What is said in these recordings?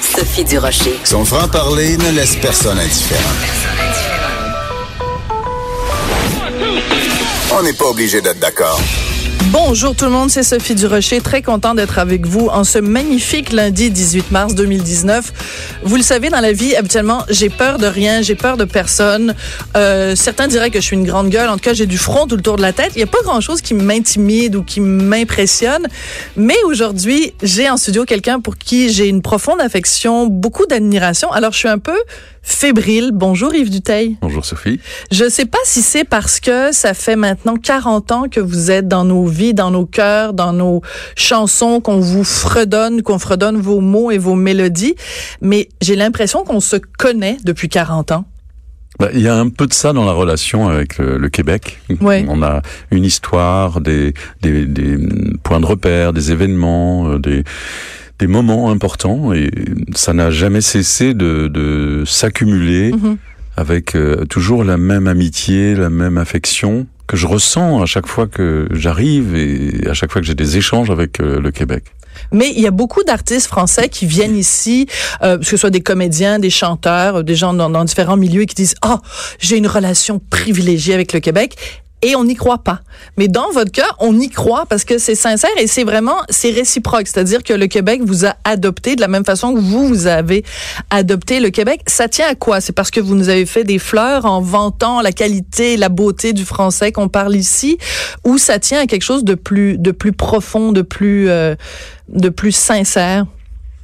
Sophie Durocher. Son franc-parler ne laisse personne indifférent. On n'est pas obligé d'être d'accord. Bonjour tout le monde, c'est Sophie Durocher, très content d'être avec vous en ce magnifique lundi 18 mars 2019. Vous le savez, dans la vie, habituellement, j'ai peur de rien, j'ai peur de personne. Euh, certains diraient que je suis une grande gueule, en tout cas, j'ai du front tout le tour de la tête. Il n'y a pas grand-chose qui m'intimide ou qui m'impressionne. Mais aujourd'hui, j'ai en studio quelqu'un pour qui j'ai une profonde affection, beaucoup d'admiration. Alors, je suis un peu fébrile. Bonjour Yves Duteil. Bonjour Sophie. Je sais pas si c'est parce que ça fait maintenant 40 ans que vous êtes dans nos vies, dans nos cœurs, dans nos chansons, qu'on vous fredonne, qu'on fredonne vos mots et vos mélodies, mais j'ai l'impression qu'on se connaît depuis 40 ans. Bah, il y a un peu de ça dans la relation avec le, Québec. Ouais. On a une histoire, des, des, des points de repère, des événements, euh, des des moments importants et ça n'a jamais cessé de, de s'accumuler Mhm. avec euh, toujours la même amitié, la même affection que je ressens à chaque fois que j'arrive et à chaque fois que j'ai des échanges avec euh, le Québec. Mais il y a beaucoup d'artistes français qui viennent ici, euh, que ce soit des comédiens, des chanteurs, des gens dans, différents milieux et qui disent ah j'ai une relation privilégiée avec le Québec. Et on n'y croit pas. Mais dans votre cas, on y croit parce que c'est sincère et c'est vraiment, c'est réciproque. C'est-à-dire que le Québec vous a adopté de la même façon que vous, vous avez adopté le Québec. Ça tient à quoi? C'est parce que vous nous avez fait des fleurs en vantant la qualité, la beauté du français qu'on parle ici? Ou ça tient à quelque chose de plus, de plus profond, de plus, euh, de plus sincère?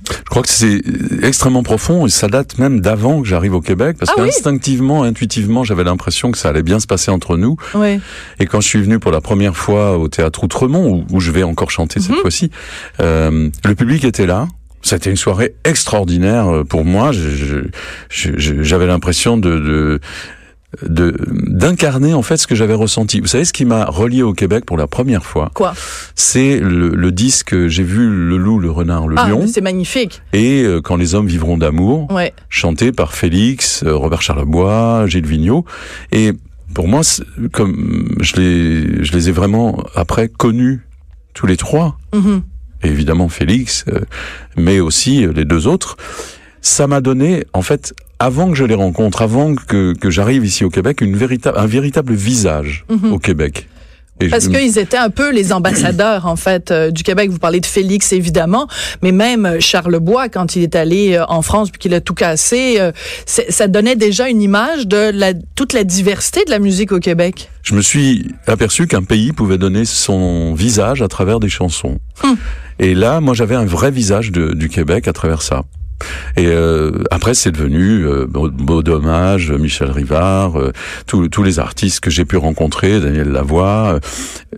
Je crois que c'est extrêmement profond et ça date même d'avant que j'arrive au Québec parce Ah oui? qu'instinctivement, intuitivement, j'avais l'impression que ça allait bien se passer entre nous. Oui. Et quand je suis venu pour la première fois au théâtre Outremont, où, où je vais encore chanter cette fois-ci, euh, le public était là. C'était une soirée extraordinaire euh, pour moi. J'avais l'impression de, de de d'incarner en fait ce que j'avais ressenti. Vous savez ce qui m'a relié au Québec pour la première fois, Quoi? c'est le, le disque j'ai vu le loup, le renard, le Ah, lion c'est magnifique. et euh, quand les hommes vivront d'amour Ouais. chanté par Félix, euh, Robert Charlebois, Gilles Vigneault. Et pour moi, comme je les, je les ai vraiment après connus tous les trois, Mhm. et évidemment Félix, euh, mais aussi euh, les deux autres, ça m'a donné, en fait, avant que je les rencontre, avant que, que j'arrive ici au Québec, une véritable, un véritable visage au Québec. Et Mhm. Parce je- qu'ils étaient un peu les ambassadeurs, en fait, euh, du Québec. Vous parlez de Félix, évidemment, mais même euh, Charles Bois, quand il est allé euh, en France puis qu'il a tout cassé, euh, ça donnait déjà une image de la, toute la diversité de la musique au Québec. je me suis aperçu qu'un pays pouvait donner son visage à travers des chansons. Hum. Et là, moi, j'avais un vrai visage de- du Québec à travers ça. Et euh, après, c'est devenu euh, Beau, Dommage, Michel Rivard, euh, tous tous les artistes que j'ai pu rencontrer, Daniel Lavoie,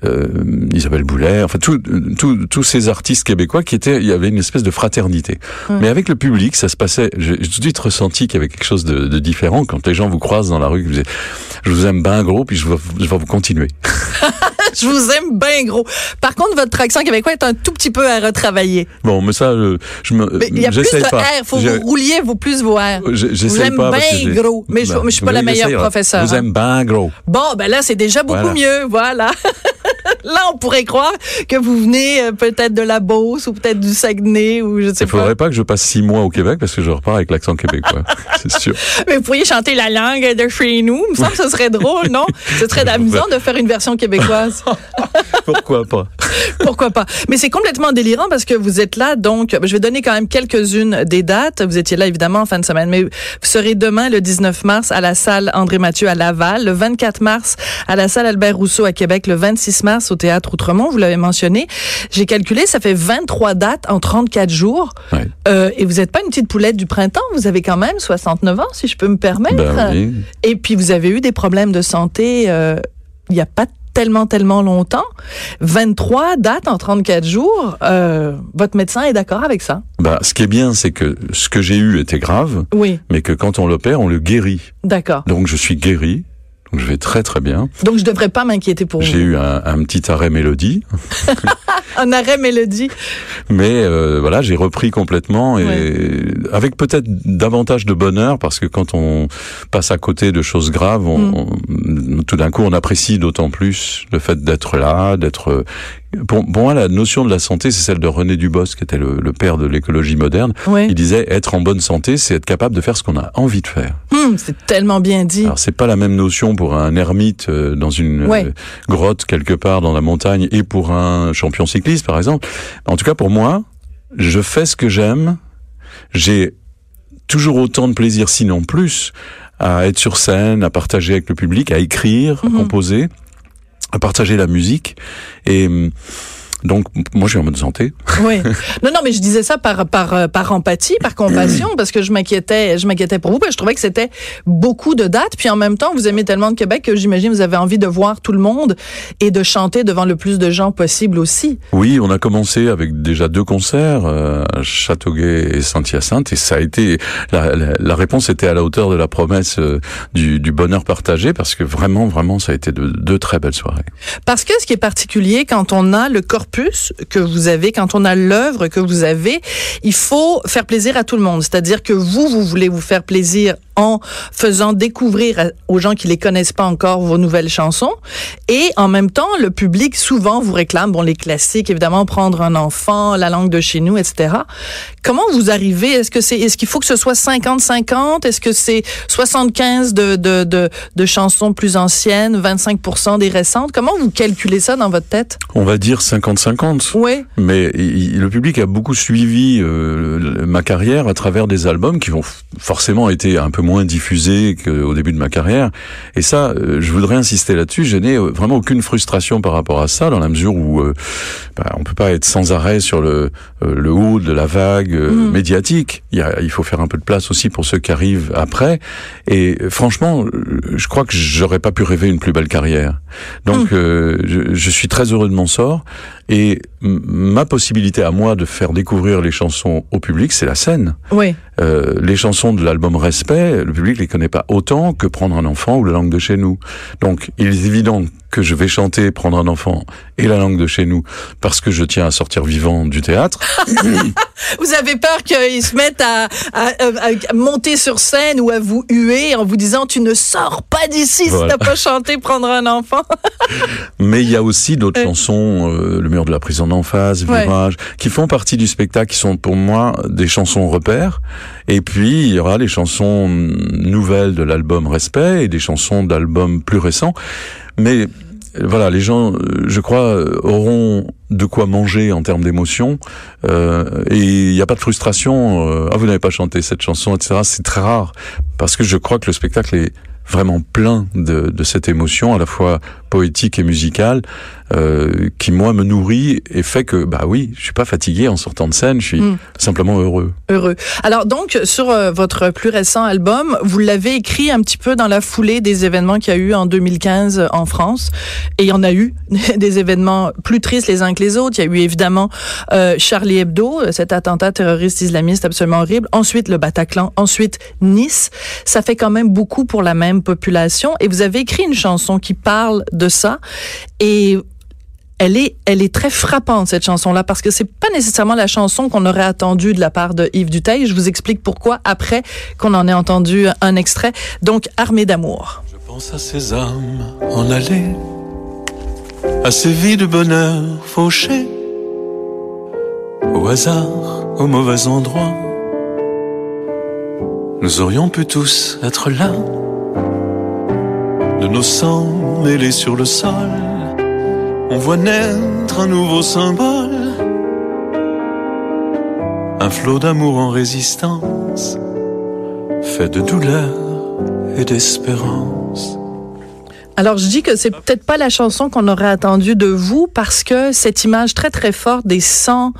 euh, Isabelle Boulet, enfin tous ces artistes québécois qui étaient, il y avait une espèce de fraternité. Mais avec le public, ça se passait. J'ai j'ai tout de suite ressenti qu'il y avait quelque chose de, de différent quand les gens vous croisent dans la rue, que vous dites, je vous aime bien gros, puis je vais, je vais vous continuer. Je vous aime bien gros. Par contre, votre accent québécois est un tout petit peu à retravailler. Bon, mais ça, je, je me, il y a plus de pas. R. Faut que Je- vous rouliez plus vos R. je- Vous j'essaye aime bien gros. Mais je, Ben, je suis pas la meilleure j'essayerai. professeure. Vous hein. aime bien gros. Bon, ben là, c'est déjà beaucoup Voilà. mieux. Voilà. là, on pourrait croire que vous venez euh, peut-être de la Beauce ou peut-être du Saguenay ou je sais Il pas. faudrait pas que je passe six mois au Québec parce que je repars avec l'accent québécois. c'est sûr. Mais vous pourriez chanter la langue de chez nous. Il me semble que ce serait drôle, non? Ce serait amusant de faire une version québécoise. Pourquoi pas? Pourquoi pas? Mais c'est complètement délirant parce que vous êtes là, donc je vais donner quand même quelques-unes des dates. Vous étiez là évidemment en fin de semaine, mais vous serez demain le 19 mars à la salle André Mathieu à Laval, le 24 mars à la salle Albert Rousseau à Québec, le 26 mars au théâtre Outremont, vous l'avez mentionné. J'ai calculé, ça fait 23 dates en 34 jours. Ouais. Euh, et vous n'êtes pas une petite poulette du printemps, vous avez quand même 69 ans, si je peux me permettre. Ben oui. Et puis vous avez eu des problèmes de santé euh, il y a pas tellement, tellement longtemps. 23 dates en 34 jours. Euh, votre médecin est d'accord avec ça? Bah, ce qui est bien, c'est que ce que j'ai eu était grave, Oui, mais que quand on l'opère, on le guérit. d'accord. Donc je suis guéri, donc je vais très très bien. Donc, je devrais pas m'inquiéter pour J'ai vous. eu un, un petit arrêt mélodie, Un arrêt mélodie. mais euh, voilà, j'ai repris complètement et avec peut-être davantage de bonheur parce que quand on passe à côté de choses graves, on, on- tout d'un coup, on apprécie d'autant plus le fait d'être là, d'être. Pour, pour moi, la notion de la santé, c'est celle de René Dubos, qui était le, le père de l'écologie moderne. Oui. Il disait être en bonne santé, c'est être capable de faire ce qu'on a envie de faire. Hum, c'est tellement bien dit. Alors c'est pas la même notion pour un ermite euh, dans une euh, grotte quelque part dans la montagne et pour un champion cycliste par exemple. En tout cas pour moi, je fais ce que j'aime. J'ai toujours autant de plaisir, sinon plus, à être sur scène, à partager avec le public, à écrire, à composer, à partager la musique. Et hum, donc moi je suis en bonne santé. Oui. Non, non, mais je disais ça par par euh, par empathie, par compassion, parce que je m'inquiétais, je m'inquiétais pour vous, parce que je trouvais que c'était beaucoup de dates, puis en même temps, vous aimez tellement de Québec que j'imagine vous avez envie de voir tout le monde et de chanter devant le plus de gens possible aussi. Oui, on a commencé avec déjà deux concerts euh, à Châteauguay et Saint-Hyacinthe et ça a été la, la, la réponse était à la hauteur de la promesse euh, du, du bonheur partagé parce que vraiment vraiment ça a été de deux très belles soirées. Parce que ce qui est particulier quand on a le que vous avez, quand on a l'œuvre que vous avez, il faut faire plaisir à tout le monde. C'est-à-dire que vous, vous voulez vous faire plaisir en faisant découvrir aux gens qui les connaissent pas encore vos nouvelles chansons. Et en même temps, le public souvent vous réclame, bon, les classiques, évidemment, prendre un enfant, la langue de chez nous, etc. Comment vous arrivez? Est-ce que c'est, est-ce qu'il faut que ce soit 50-50? Est-ce que c'est 75 de, de, de, de chansons plus anciennes, 25 des récentes? Comment vous calculez ça dans votre tête? On va dire 50-50. Oui. Mais il- le public a beaucoup suivi euh, ma carrière à travers des albums qui ont forcément été un peu moins diffusés qu'au début de ma carrière. Et ça, euh, je voudrais insister là-dessus. Je n'ai euh, vraiment aucune frustration par rapport à ça, dans la mesure où euh, bah, on peut pas être sans arrêt sur le, le haut de la vague euh, médiatique. Il, y a, il faut faire un peu de place aussi pour ceux qui arrivent après. Et euh, franchement, euh, je crois que j'aurais pas pu rêver une plus belle carrière. Donc, euh, je, je suis très heureux de mon sort. Et ma possibilité à moi de faire découvrir les chansons au public, c'est la scène. Oui. Euh, les chansons de l'album Respect, le public les connaît pas autant que Prendre un enfant ou La langue de chez nous. Donc, il est évident que je vais chanter Prendre un enfant et La langue de chez nous parce que je tiens à sortir vivant du théâtre. Vous avez peur qu'ils se mettent à, à- à- à monter sur scène ou à vous huer en vous disant tu ne sors pas d'ici si Voilà. t'as pas chanté prendre un enfant. Mais il y a aussi d'autres Ouais. chansons, euh, Le mur de la prison d'en face, Ouais. Virage, qui font partie du spectacle, qui sont pour moi des chansons repères. Et puis, il y aura les chansons hum, nouvelles de l'album Respect et des chansons d'albums plus récents. Mais euh, voilà, les gens, euh, je crois, euh, auront de quoi manger en termes d'émotion. Euh, et il n'y a pas de frustration. euh, ah, vous n'avez pas chanté cette chanson, etc. C'est très rare. Parce que je crois que le spectacle est vraiment plein de, de cette émotion, à la fois poétique et musicale, euh, qui moi me nourrit et fait que, bah oui, je suis pas fatigué en sortant de scène, je suis Mm. simplement heureux. Heureux. Alors donc sur euh, votre plus récent album, vous l'avez écrit un petit peu dans la foulée des événements qu'il y a eu en 2015 en France et il y en a eu des événements plus tristes les uns que les autres. Il y a eu évidemment euh, Charlie Hebdo, euh, cet attentat terroriste islamiste absolument horrible. Ensuite le Bataclan, ensuite Nice. Ça fait quand même beaucoup pour la même population et vous avez écrit une chanson qui parle de ça et elle est, elle est très frappante, cette chanson-là, parce que c'est pas nécessairement la chanson qu'on aurait attendue de la part de Yves Duteil. Je vous explique pourquoi après qu'on en ait entendu un extrait. Donc, Armée d'amour. Je pense à ces âmes en allée, à ces vies de bonheur fauchées, au hasard, au mauvais endroit. Nous aurions pu tous être là, de nos sangs mêlés sur le sol. On voit naître un nouveau symbole, un flot d'amour en résistance, fait de douleur et d'espérance. Alors, je dis que c'est peut-être pas la chanson qu'on aurait attendue de vous parce que cette image très, très forte des sangs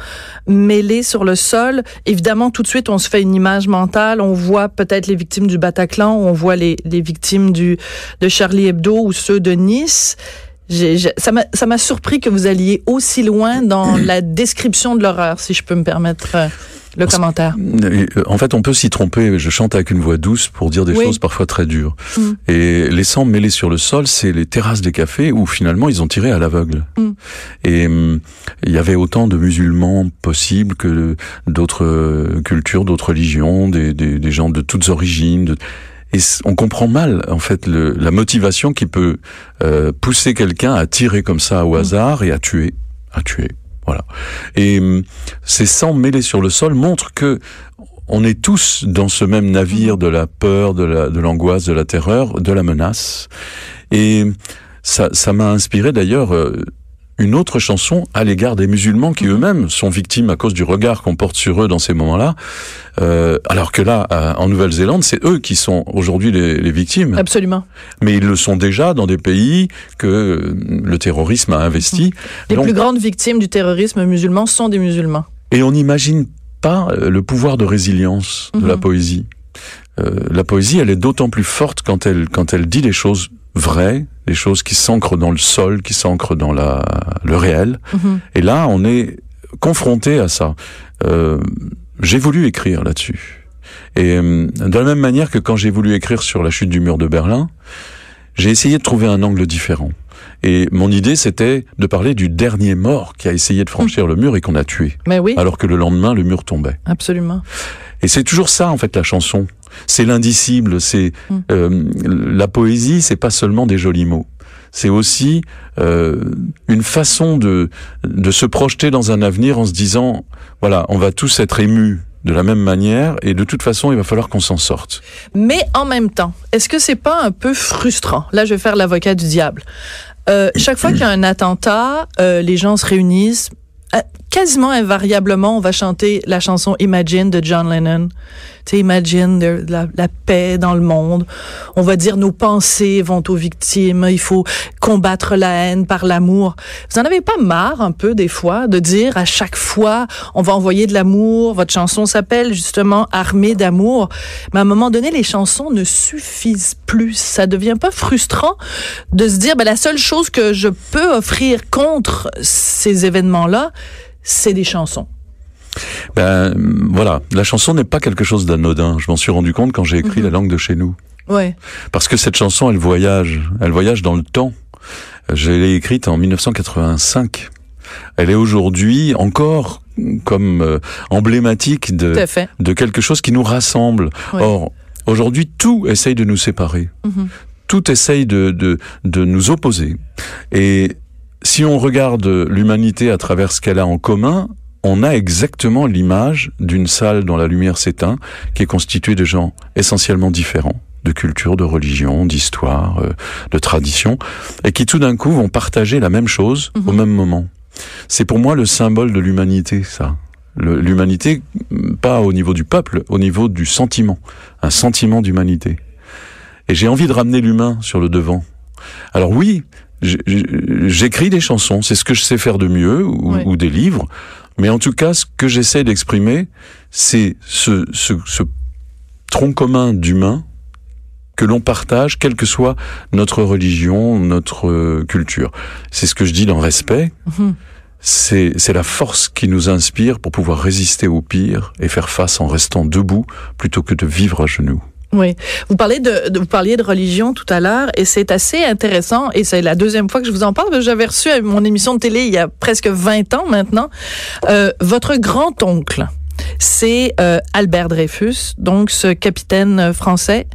mêlés sur le sol, évidemment, tout de suite, on se fait une image mentale. On voit peut-être les victimes du Bataclan, on voit les, les victimes du, de Charlie Hebdo ou ceux de Nice. j'ai- j'ai- ça m'a ça m'a surpris que vous alliez aussi loin dans la description de l'horreur, si je peux me permettre euh, le commentaire. Euh, En fait, on peut s'y tromper. Je chante avec une voix douce pour dire des Oui. choses parfois très dures. Mm. Et les sangs mêlés sur le sol, c'est les terrasses des cafés où finalement ils ont tiré à l'aveugle. Mm. Et hum, il y avait autant de musulmans possibles que d'autres euh, cultures, d'autres religions, des, des, des gens de toutes origines. de- Et on comprend mal en fait le, la motivation qui peut euh, pousser quelqu'un à tirer comme ça au hasard et à tuer, à tuer. Et hum, ces sangs mêlés sur le sol montrent que on est tous dans ce même navire de la peur, de la, de l'angoisse, de la terreur, de la menace. Et ça, ça m'a inspiré d'ailleurs euh, une autre chanson à l'égard des musulmans qui eux-mêmes sont victimes à cause du regard qu'on porte sur eux dans ces moments-là. Euh, alors que là, à- en Nouvelle-Zélande, c'est eux qui sont aujourd'hui les, les victimes. Absolument. Mais ils le sont déjà dans des pays que euh, le terrorisme a investis. Les Donc- plus grandes victimes du terrorisme musulman sont des musulmans. Et on n'imagine pas euh, le pouvoir de résilience de Mhm. la poésie. Euh, la poésie, elle est d'autant plus forte quand elle quand elle dit les choses vraies, les choses qui s'ancrent dans le sol, qui s'ancrent dans la le réel. Mhm. Et là, on est confronté à ça. Euh, j'ai voulu écrire là-dessus. Et euh, de la même manière que quand j'ai voulu écrire sur la chute du mur de Berlin, j'ai essayé de trouver un angle différent. Et mon idée, c'était de parler du dernier mort qui a essayé de franchir le mur et qu'on a tué Mais oui, alors que le lendemain, le mur tombait. absolument. Et c'est toujours ça, en fait, la chanson. C'est l'indicible, c'est Mm. euh, la poésie, c'est pas seulement des jolis mots. C'est aussi euh, une façon de de se projeter dans un avenir en se disant, voilà, on va tous être émus de la même manière et de toute façon, il va falloir qu'on s'en sorte. Mais en même temps, est-ce que c'est pas un peu frustrant? Là, je vais faire l'avocat du diable. Euh, chaque fois qu'il y a un attentat, euh, les gens se réunissent. Quasiment invariablement, on va chanter la chanson Imagine de John Lennon. Tu Imagine la, la paix dans le monde. On va dire nos pensées vont aux victimes. Il faut combattre la haine par l'amour. Vous en avez pas marre un peu des fois de dire à chaque fois on va envoyer de l'amour. Votre chanson s'appelle justement Armée d'amour. Mais à un moment donné, les chansons ne suffisent plus. Ça devient pas frustrant de se dire ben, la seule chose que je peux offrir contre ces événements-là, c'est des chansons. Ben voilà, la chanson n'est pas quelque chose d'anodin. Je m'en suis rendu compte quand j'ai écrit Mhm. la langue de chez nous. Ouais. Parce que cette chanson, elle voyage, elle voyage dans le temps. Je l'ai écrite en 1985. Elle est aujourd'hui encore comme euh, emblématique de, de quelque chose qui nous rassemble. Or, aujourd'hui, tout essaye de nous séparer. Mhm. Tout essaye de, de, de nous opposer. Et si on regarde l'humanité à travers ce qu'elle a en commun, on a exactement l'image d'une salle dont la lumière s'éteint, qui est constituée de gens essentiellement différents, de culture, de religion, d'histoire, euh, de tradition, et qui tout d'un coup vont partager la même chose au même moment. C'est pour moi le symbole de l'humanité, ça. L'humanité, mm, pas au niveau du peuple, au niveau du sentiment, un sentiment d'humanité. Et j'ai envie de ramener l'humain sur le devant. Alors oui, j'écris des chansons, c'est ce que je sais faire de mieux, ou, des livres, mais en tout cas, ce que j'essaie d'exprimer, c'est ce, ce, ce tronc commun d'humain que l'on partage, quelle que soit notre religion, notre euh, culture. C'est ce que je dis dans Respect. Mhm. C'est la force qui nous inspire pour pouvoir résister au pire et faire face en restant debout plutôt que de vivre à genoux. Oui. Vous parlez de, de- vous parliez de religion tout à l'heure et c'est assez intéressant et c'est la deuxième fois que je vous en parle. parce que J'avais reçu à mon émission de télé il y a presque 20 ans maintenant. Euh, votre grand-oncle, c'est euh, Albert Dreyfus, donc ce capitaine français.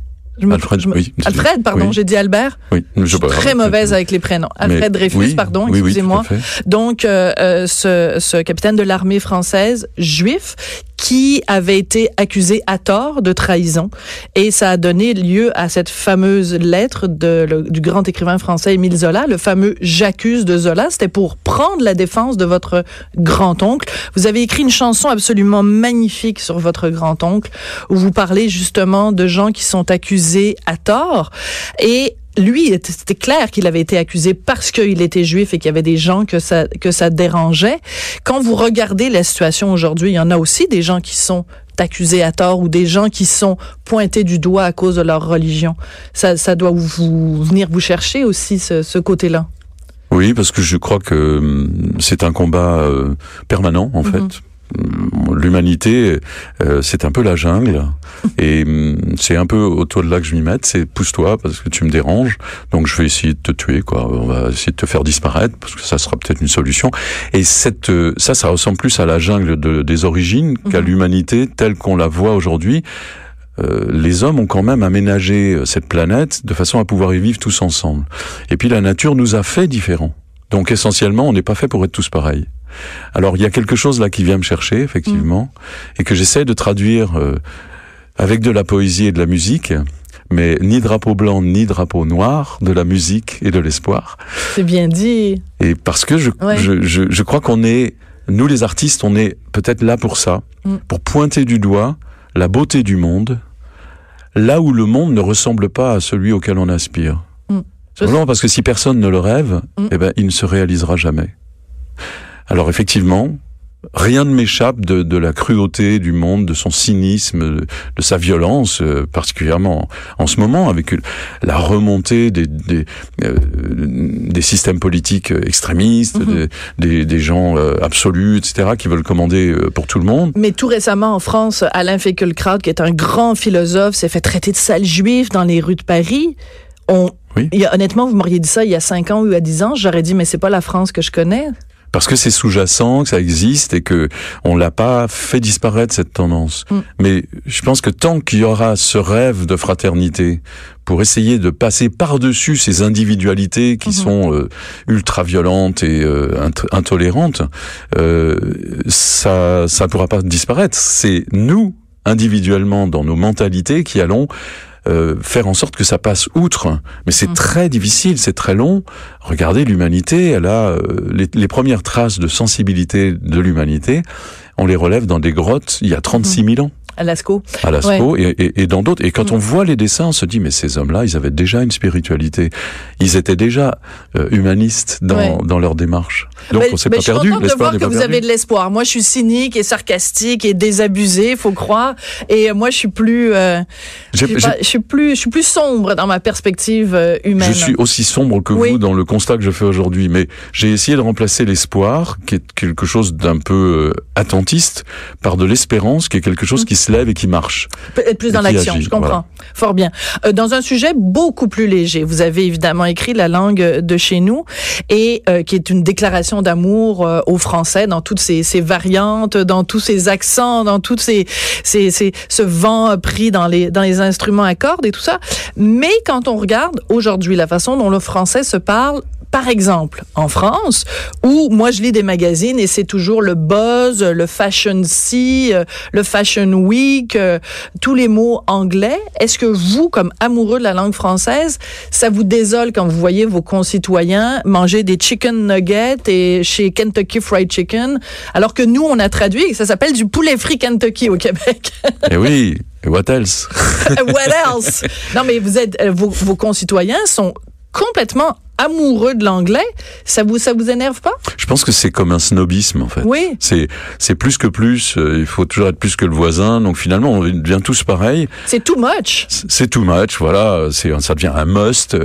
Je me- Alfred, oui. Alfred, pardon, Oui. j'ai dit Albert. Oui, je Je suis très mauvaise avec les prénoms. Alfred Mais- Dreyfus, oui, pardon, excusez-moi. Donc, euh, ce, ce capitaine de l'armée française juif qui avait été accusé à tort de trahison et ça a donné lieu à cette fameuse lettre de, du grand écrivain français Émile Zola, le fameux J'accuse de Zola. C'était pour prendre la défense de votre grand-oncle. Vous avez écrit une chanson absolument magnifique sur votre grand-oncle où vous parlez justement de gens qui sont accusés à tort et lui, c'était clair qu'il avait été accusé parce qu'il était juif et qu'il y avait des gens que ça, que ça dérangeait. Quand vous regardez la situation aujourd'hui, il y en a aussi des gens qui sont accusés à tort ou des gens qui sont pointés du doigt à cause de leur religion. Ça, ça doit vous venir vous chercher aussi, ce, ce côté-là. Oui, parce que je crois que hum, c'est un combat euh, permanent en Mhm. fait. Hum, L'humanité, euh, c'est un peu la jungle, et hum, c'est un peu autour de là que je m'y mette. C'est pousse-toi parce que tu me déranges, donc je vais essayer de te tuer, quoi. On va essayer de te faire disparaître parce que ça sera peut-être une solution. Et cette, euh, ça, ça ressemble plus à la jungle de- des origines qu'à Mhm. l'humanité telle qu'on la voit aujourd'hui. Euh, les hommes ont quand même aménagé euh, cette planète de façon à pouvoir y vivre tous ensemble. Et puis la nature nous a fait différents. Donc essentiellement, on n'est pas fait pour être tous pareils. Alors il y a quelque chose là qui vient me chercher, effectivement, et que j'essaie de traduire euh, avec de la poésie et de la musique, mais ni drapeau blanc ni drapeau noir, de la musique et de l'espoir. C'est bien dit. Et parce que je, Ouais. je, je, je crois qu'on est, nous les artistes, on est peut-être là pour ça, Mm. pour pointer du doigt la beauté du monde, là où le monde ne ressemble pas à celui auquel on aspire. Mm. Simplement parce que si personne ne le rêve, Mm. eh ben, il ne se réalisera jamais. Alors effectivement, rien ne m'échappe de, de la cruauté du monde, de son cynisme, de, de sa violence, euh, particulièrement en, en ce moment, avec la remontée des, des, euh, des systèmes politiques extrémistes, Mhm. des, des, des gens euh, absolus, etc., qui veulent commander euh, pour tout le monde. Mais tout récemment en France, Alain Finkielkraut, qui est un grand philosophe, s'est fait traiter de sale juif dans les rues de Paris. On, Oui. il y a, honnêtement, vous m'auriez dit ça il y a 5 ans ou à 10 ans, j'aurais dit, mais c'est pas la France que je connais. Parce que c'est sous-jacent, que ça existe et que on l'a pas fait disparaître cette tendance. Mm. Mais je pense que tant qu'il y aura ce rêve de fraternité pour essayer de passer par-dessus ces individualités qui Mhm. sont euh, ultra violentes et euh, int- intolérantes, euh, ça ça pourra pas disparaître. C'est nous individuellement dans nos mentalités qui allons euh, faire en sorte que ça passe outre. Mais c'est Mhm. très difficile, c'est très long. Regardez l'humanité, elle a euh, les, les premières traces de sensibilité de l'humanité. On les relève dans des grottes il y a 36 000 ans À Lascaux. à Lascaux et, et, et dans d'autres. Et quand Mm. on voit les dessins, on se dit mais ces hommes-là, ils avaient déjà une spiritualité. Ils étaient déjà euh, humanistes dans, Ouais. dans leur démarche. Donc Mais- on s'est pas je suis perdu. de voir que vous perdu. avez de l'espoir. Moi, je suis cynique et sarcastique et désabusé, faut croire. Et euh, moi, je suis plus, euh, je, suis j'ai- pas- je suis plus, je suis plus sombre dans ma perspective euh, humaine. Je suis aussi sombre que Oui. vous dans le constat que je fais aujourd'hui, mais j'ai essayé de remplacer l'espoir, qui est quelque chose d'un peu euh, attentiste, par de l'espérance, qui est quelque chose qui se lève et qui marche. Peut-être plus dans l'action, je comprends. voilà. Fort bien. Euh, dans un sujet beaucoup plus léger, vous avez évidemment écrit La langue de chez nous, et euh, qui est une déclaration d'amour euh, au français dans toutes ses, ses variantes, dans tous ses accents, dans toutes ces, ces, ces- ce vent pris dans les, dans les instruments à cordes et tout ça. Mais quand on regarde aujourd'hui la façon dont le français se parle, par exemple, en France, où moi je lis des magazines et c'est toujours le buzz, le fashion see, euh, le fashion week, euh, tous les mots anglais. Est-ce que vous, comme amoureux de la langue française, ça vous désole quand vous voyez vos concitoyens manger des chicken nuggets et chez Kentucky Fried Chicken, alors que nous on a traduit et ça s'appelle du poulet frit Kentucky au Québec? et oui, et what else? What else? Non, mais vous êtes, euh, vos, vos concitoyens sont complètement amoureux de l'anglais. Ça vous, ça vous énerve pas? Je pense que c'est comme un snobisme en fait. Oui. C'est c'est plus que plus. euh, il faut toujours être plus que le voisin. Donc finalement, on devient tous pareils. C'est too much. C'est too much. Voilà, c'est ça devient un must.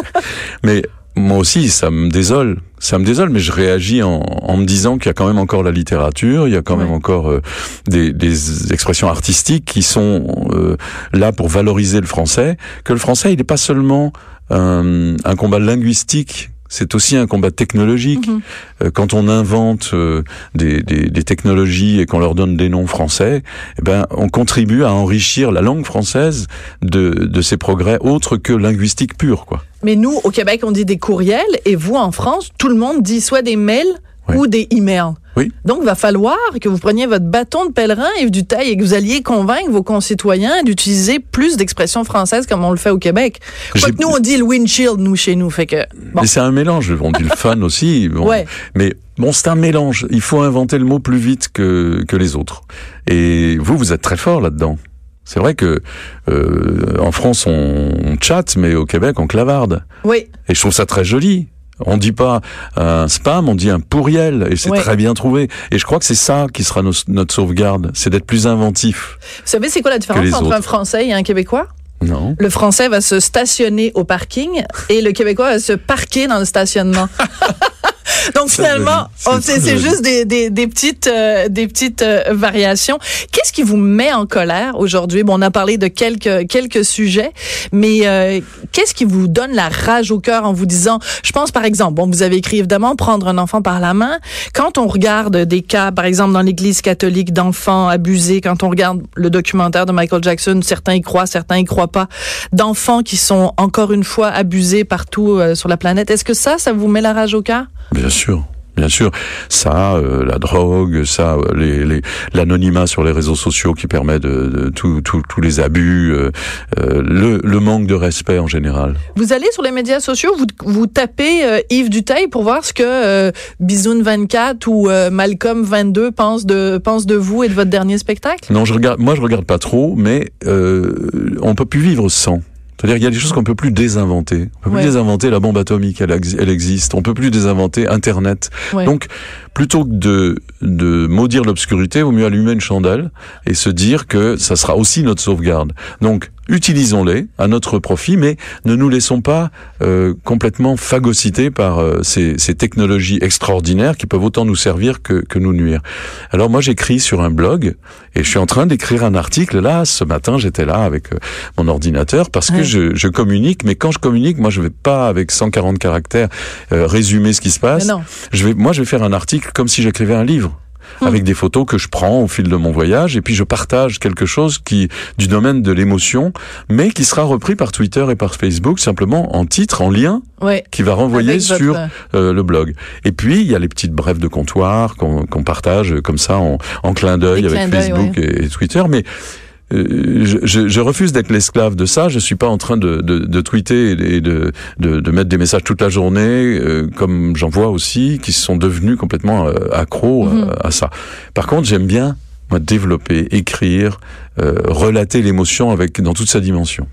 mais moi aussi, ça me désole. Ça me désole, mais je réagis en, en me disant qu'il y a quand même encore la littérature, il y a quand Ouais. même encore euh, des, des expressions artistiques qui sont euh, là pour valoriser le français. Que le français, il n'est pas seulement un, un combat linguistique. C'est aussi un combat technologique. Mhm. Euh, quand on invente euh, des, des, des technologies et qu'on leur donne des noms français, eh ben, on contribue à enrichir la langue française de, de ses progrès autres que linguistiques purs, quoi. Mais nous, au Québec, on dit des courriels et vous, en France, tout le monde dit soit des mails Oui. ou des emails. Oui. Donc, il va falloir que vous preniez votre bâton de pèlerin et du taille et que vous alliez convaincre vos concitoyens d'utiliser plus d'expressions françaises comme on le fait au Québec. J'ai- que nous, on dit le windshield, nous, chez nous. Fait que, bon. Mais c'est un mélange. On dit le fun aussi. Bon. Ouais. Mais bon, c'est un mélange. Il faut inventer le mot plus vite que, que les autres. Et vous, vous êtes très fort là-dedans. C'est vrai que euh, en France on, on chatte, mais au Québec on clavarde. Oui. Et je trouve ça très joli. On dit pas un spam, on dit un pourriel, et c'est Ouais. très bien trouvé. Et je crois que c'est ça qui sera nos- notre sauvegarde, c'est d'être plus inventif. Vous savez, c'est quoi la différence entre autres. un Français et un Québécois? Non. Le Français va se stationner au parking et le Québécois va se parquer dans le stationnement. Donc finalement, c'est juste des, des, des petites euh, des petites euh, variations. Qu'est-ce qui vous met en colère aujourd'hui? Bon, on a parlé de quelques quelques sujets, mais euh, qu'est-ce qui vous donne la rage au cœur en vous disant Je pense par exemple, bon, vous avez écrit évidemment prendre un enfant par la main. Quand on regarde des cas, par exemple dans l'Église catholique d'enfants abusés, quand on regarde le documentaire de Michael Jackson, certains y croient, certains y croient pas, d'enfants qui sont encore une fois abusés partout euh, sur la planète. Est-ce que ça, ça vous met la rage au cœur? Bien sûr. Bien sûr, ça, euh, la drogue, ça, euh, les, les- l'anonymat sur les réseaux sociaux qui permet de, de tous les abus, euh, euh, le, le manque de respect en général. Vous allez sur les médias sociaux, vous, vous tapez euh, Yves Duteil pour voir ce que euh, Bisoun 24 ou euh, Malcolm 22 pensent de, pensent de vous et de votre dernier spectacle? Non, je regarde, moi je regarde pas trop, mais euh, on peut plus vivre sans. C'est-à-dire qu'il y a des choses qu'on peut plus désinventer. On peut Ouais. plus désinventer la bombe atomique, elle, ex- elle existe. On peut plus désinventer Internet. Ouais. Donc, plutôt que de, de maudire l'obscurité, vaut mieux allumer une chandelle et se dire que ça sera aussi notre sauvegarde. Donc, utilisons-les à notre profit, mais ne nous laissons pas euh, complètement phagocyter par euh, ces, ces technologies extraordinaires qui peuvent autant nous servir que, que nous nuire. Alors moi, j'écris sur un blog et je suis en train d'écrire un article. Là, ce matin, j'étais là avec euh, mon ordinateur parce que je, je communique, mais quand je communique, moi, je vais pas avec 140 caractères euh, résumer ce qui se passe je vais, moi, je vais faire un article comme si j'écrivais un livre. Hmm. Avec des photos que je prends au fil de mon voyage et puis je partage quelque chose qui du domaine de l'émotion, mais qui sera repris par Twitter et par Facebook simplement en titre, en lien, Ouais. qui va renvoyer Avec votre- sur euh, le blog. Et puis il y a les petites brèves de comptoir qu'on partage comme ça en, en clin d'œil avec Facebook et, et Twitter, mais euh, je, je, je refuse d'être l'esclave de ça. Je suis pas en train de, de, de tweeter et de, de, de mettre des messages toute la journée, euh, comme j'en vois aussi, qui sont devenus complètement euh, accros à- Mhm. à, ça. Par contre, j'aime bien moi développer, écrire, euh, relater l'émotion avec dans toute sa dimension.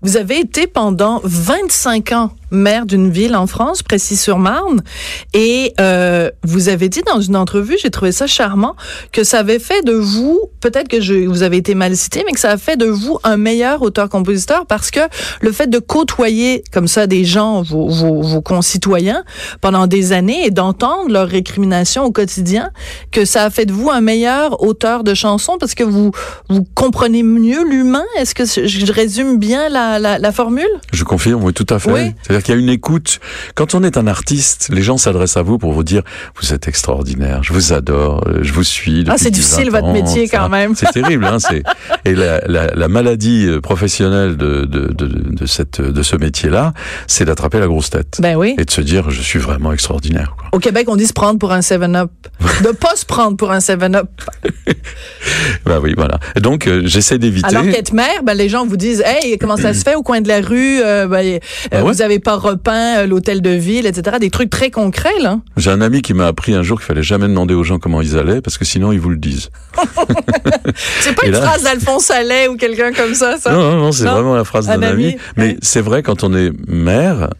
Vous avez été pendant 25 ans maire d'une ville en France, Précis-sur-Marne, et euh, vous avez dit dans une entrevue, j'ai trouvé ça charmant, que ça avait fait de vous, peut-être que je, vous avez été mal cité, mais que ça a fait de vous un meilleur auteur-compositeur parce que le fait de côtoyer comme ça des gens, vos, vos, vos concitoyens, pendant des années et d'entendre leurs récriminations au quotidien, que ça a fait de vous un meilleur auteur de chansons parce que vous, vous comprenez mieux l'humain? Est-ce que je, résume bien la, la, la formule? Je confirme, oui, tout à fait. Oui. C'est-à-dire qu'il y a une écoute. Quand on est un artiste, les gens s'adressent à vous pour vous dire vous êtes extraordinaire, je vous adore, euh, je vous suis. Ah, c'est 10, difficile, 20 votre métier, etc. quand même. C'est terrible, hein. C'est et la, la, la maladie euh, professionnelle de de, de, de cette de ce métier-là, c'est d'attraper la grosse tête Ben oui. et de se dire je suis vraiment extraordinaire. Quoi. Au Québec, on dit se prendre pour un 7-up. De pas se prendre pour un 7-up. Bah oui, voilà. Donc euh, j'essaie d'éviter. Alors qu'être maire, ben, les gens vous disent, hey, comment ça se fait au coin de la rue? Euh, ben, euh, Ah ouais? Vous avez pas repeint euh, l'hôtel de ville, etc. Des trucs très concrets, là. J'ai un ami qui m'a appris un jour qu'il fallait jamais demander aux gens comment ils allaient parce que sinon ils vous le disent. C'est pas Et une là- phrase d'Alphonse Allais ou quelqu'un comme ça, ça. Non, non, non, c'est vraiment la phrase Un d'un ami. ami, Mais ouais. c'est vrai, quand on est maire,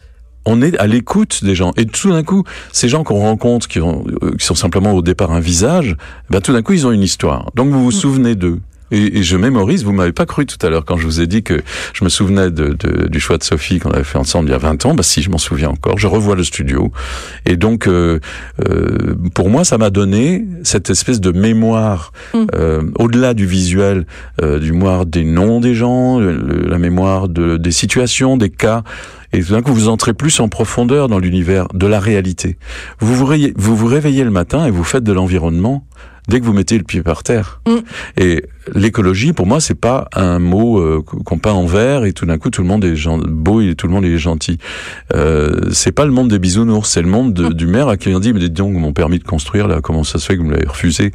on est à l'écoute des gens. Et tout d'un coup, ces gens qu'on rencontre, qui, ont, euh, qui sont simplement au départ un visage, ben, tout d'un coup, ils ont une histoire. Donc vous vous Mm. souvenez d'eux. Et, et je mémorise, vous m'avez pas cru tout à l'heure quand je vous ai dit que je me souvenais de, de- du choix de Sophie qu'on avait fait ensemble il y a 20 ans. Bah si, je m'en souviens encore. Je revois le studio. Et donc, euh, euh, pour moi, ça m'a donné cette espèce de mémoire, Mm. euh, au-delà du visuel, euh, du mémoire des noms des gens, le- la mémoire de, des situations, des cas. Et tout d'un coup, vous entrez plus en profondeur dans l'univers de la réalité. Vous vous, réveillez, vous vous réveillez le matin et vous faites de l'environnement dès que vous mettez le pied par terre. Mm. Et l'écologie, pour moi, c'est pas un mot euh, qu'on peint en vert et tout d'un coup tout le monde est beau et tout le monde est gentil. Euh, c'est pas le monde des bisounours, c'est le monde de- du maire à qui on dit mais dites donc mon permis de construire là, comment ça se fait que vous me l'avez refusé?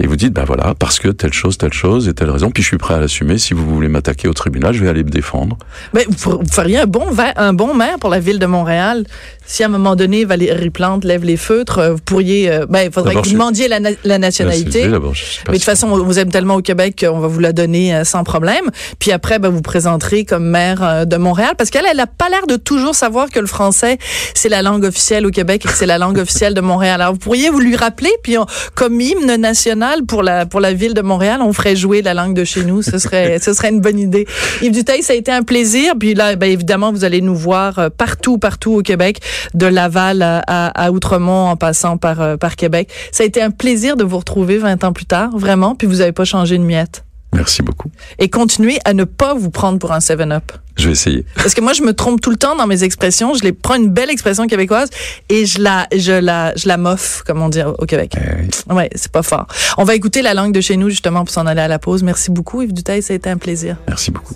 Et vous dites bah voilà parce que telle chose, telle chose et telle raison. Puis je suis prêt à l'assumer. Si vous voulez m'attaquer au tribunal, je vais aller me défendre. Ben, vous, feriez un bon, un bon maire pour la ville de Montréal. Si à un moment donné, Valérie Plante lève les feutres, euh, vous pourriez, euh, ben, il faudrait que vous demandiez la, na- la nationalité. Mais de toute façon, on vous aime tellement au Québec Québec, on va vous la donner euh, sans problème. Puis après, ben, vous présenterez comme maire euh, de Montréal, parce qu'elle, elle a pas l'air de toujours savoir que le français, c'est la langue officielle au Québec et que c'est la langue officielle de Montréal. Alors, vous pourriez vous lui rappeler, puis comme hymne national pour la, pour la ville de Montréal, on ferait jouer la langue de chez nous. Ce serait, ce serait une bonne idée. Yves Duteil, ça a été un plaisir. Puis là, ben, évidemment, vous allez nous voir euh, partout, partout au Québec, de Laval à, à, Outremont en passant par, par Québec. Ça a été un plaisir de vous retrouver 20 ans plus tard, vraiment. Puis vous n'avez pas changé de miette. Merci beaucoup. Et continuez à ne pas vous prendre pour un 7-up. Je vais essayer. Parce que moi, je me trompe tout le temps dans mes expressions. Je les prends une belle expression québécoise et je la, je la, je la moffe, comme on dit au Québec. Eh ouais, c'est pas fort. On va écouter la langue de chez nous, justement, pour s'en aller à la pause. Merci beaucoup, Yves Duteil. Ça a été un plaisir. Merci beaucoup.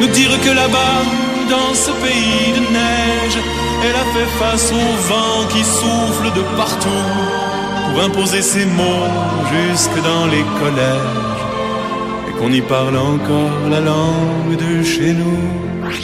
Nous dire que là-bas, dans ce pays de neige, elle a fait face au vent qui souffle de partout pour imposer ses mots jusque dans les collèges et qu'on y parle encore la langue de chez nous.